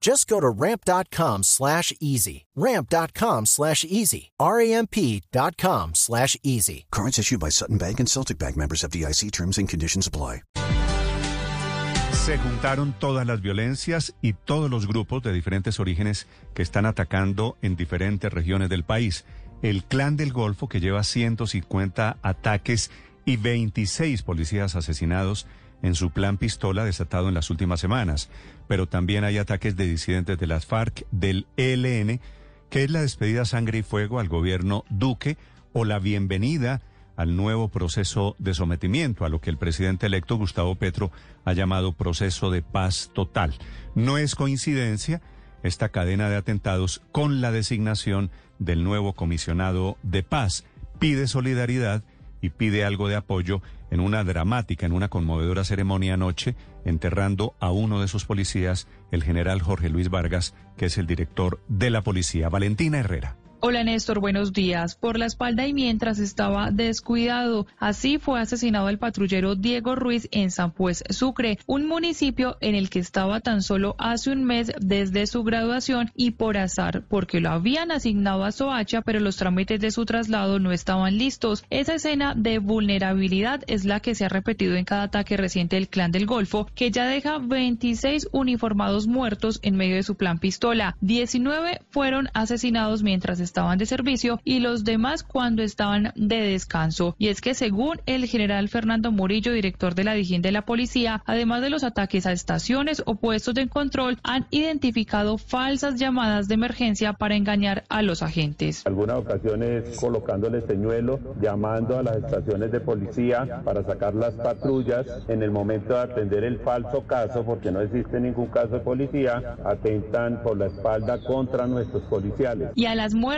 Just go to ramp.com slash easy. Ramp.com slash easy. R-A-M-P.com slash easy. Cards issued by Sutton Bank and Celtic Bank members of DIC terms and conditions apply. Se juntaron todas las violencias y todos los grupos de diferentes orígenes que están atacando en diferentes regiones del país. El Clan del Golfo, que lleva 150 ataques y 26 policías asesinados en su plan pistola desatado en las últimas semanas. Pero también hay ataques de disidentes de las FARC, del ELN, que es la despedida sangre y fuego al gobierno Duque o la bienvenida al nuevo proceso de sometimiento, a lo que el presidente electo Gustavo Petro ha llamado proceso de paz total. No es coincidencia esta cadena de atentados con la designación del nuevo comisionado de paz. Pide solidaridad y pide algo de apoyo en una dramática, en una conmovedora ceremonia anoche, enterrando a uno de sus policías, el general Jorge Luis Vargas, que es el director de la policía, Valentina Herrera. Hola Néstor, buenos días. Por la espalda y mientras estaba descuidado. Así fue asesinado el patrullero Diego Ruiz en San Pues Sucre, un municipio en el que estaba tan solo hace un mes desde su graduación y por azar, porque lo habían asignado a Soacha, pero los trámites de su traslado no estaban listos. Esa escena de vulnerabilidad es la que se ha repetido en cada ataque reciente del Clan del Golfo, que ya deja 26 uniformados muertos en medio de su plan pistola. 19 fueron asesinados mientras estaban de servicio y los demás cuando estaban de descanso. Y es que según el general Fernando Murillo, director de la Dijín de la Policía, además de los ataques a estaciones o puestos de control, han identificado falsas llamadas de emergencia para engañar a los agentes. Algunas ocasiones colocándole señuelo, llamando a las estaciones de policía para sacar las patrullas en el momento de atender el falso caso, porque no existe ningún caso de policía, atentan por la espalda contra nuestros policiales. Y a las muertes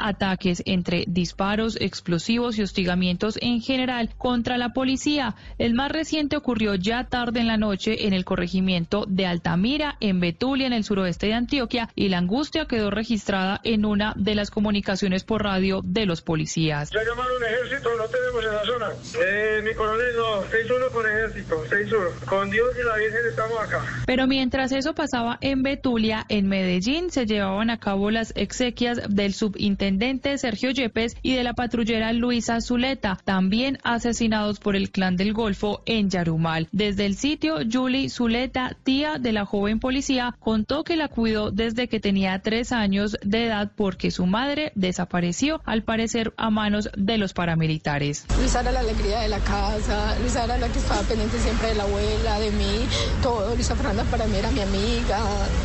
Ataques entre disparos, explosivos y hostigamientos en general contra la policía. El más reciente ocurrió ya tarde en la noche en el corregimiento de Altamira, en Betulia, en el suroeste de Antioquia, y la angustia quedó registrada en una de las comunicaciones por radio de los policías. Ya llamaron ejército, no tenemos en la zona. Eh, mi coronel, no, 6-1 con ejército, 6-1. Con Dios y la Virgen estamos acá. Pero mientras eso pasaba en Betulia, en Medellín se llevaban a cabo las exequias del subintendente Sergio Yepes y de la patrullera Luisa Zuleta, también asesinados por el clan del Golfo en Yarumal. Desde el sitio, Julie Zuleta, tía de la joven policía, contó que la cuidó desde que tenía tres años de edad porque su madre desapareció, al parecer a manos de los paramilitares. Luisa era la alegría de la casa, Luisa era la que estaba pendiente siempre de la abuela, de mí, todo. Luisa Fernanda para mí era mi amiga,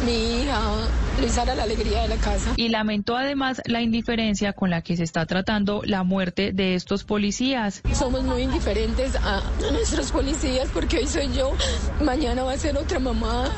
mi hija. Luisa era la alegría de la casa. Y lamentó además la indiferencia con la que se está tratando la muerte de estos policías. Somos muy indiferentes a, nuestros policías porque hoy soy yo, mañana va a ser otra mamá,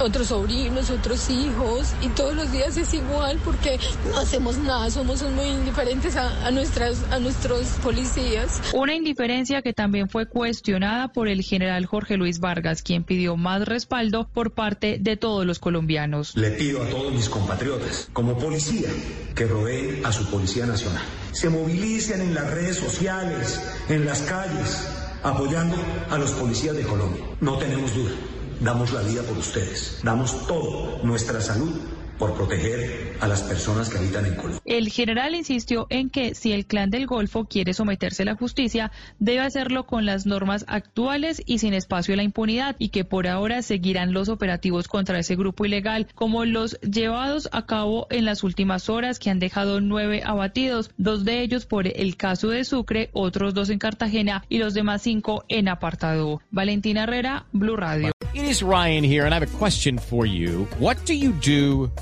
otros sobrinos, otros hijos y todos los días es igual porque no hacemos nada, somos muy indiferentes a, nuestras, a nuestros policías. Una indiferencia que también fue cuestionada por el general Jorge Luis Vargas, quien pidió más respaldo por parte de todos los colombianos. Le pido a todos mis compatriotas, como policía, que rodeen a su Policía Nacional. se movilicen en las redes sociales, en las calles, apoyando a los policías de Colombia. No tenemos duda, damos la vida por ustedes, damos todo, nuestra salud por proteger a las personas que habitan en Colombia. El general insistió en que si el clan del Golfo quiere someterse a la justicia, debe hacerlo con las normas actuales y sin espacio a la impunidad y que por ahora seguirán los operativos contra ese grupo ilegal, como los llevados a cabo en las últimas horas que han dejado nueve abatidos, dos de ellos por el caso de Sucre, otros dos en Cartagena y los demás cinco en apartado. Valentina Herrera, Blue Radio. It is Ryan here and I have a question for you. What do you do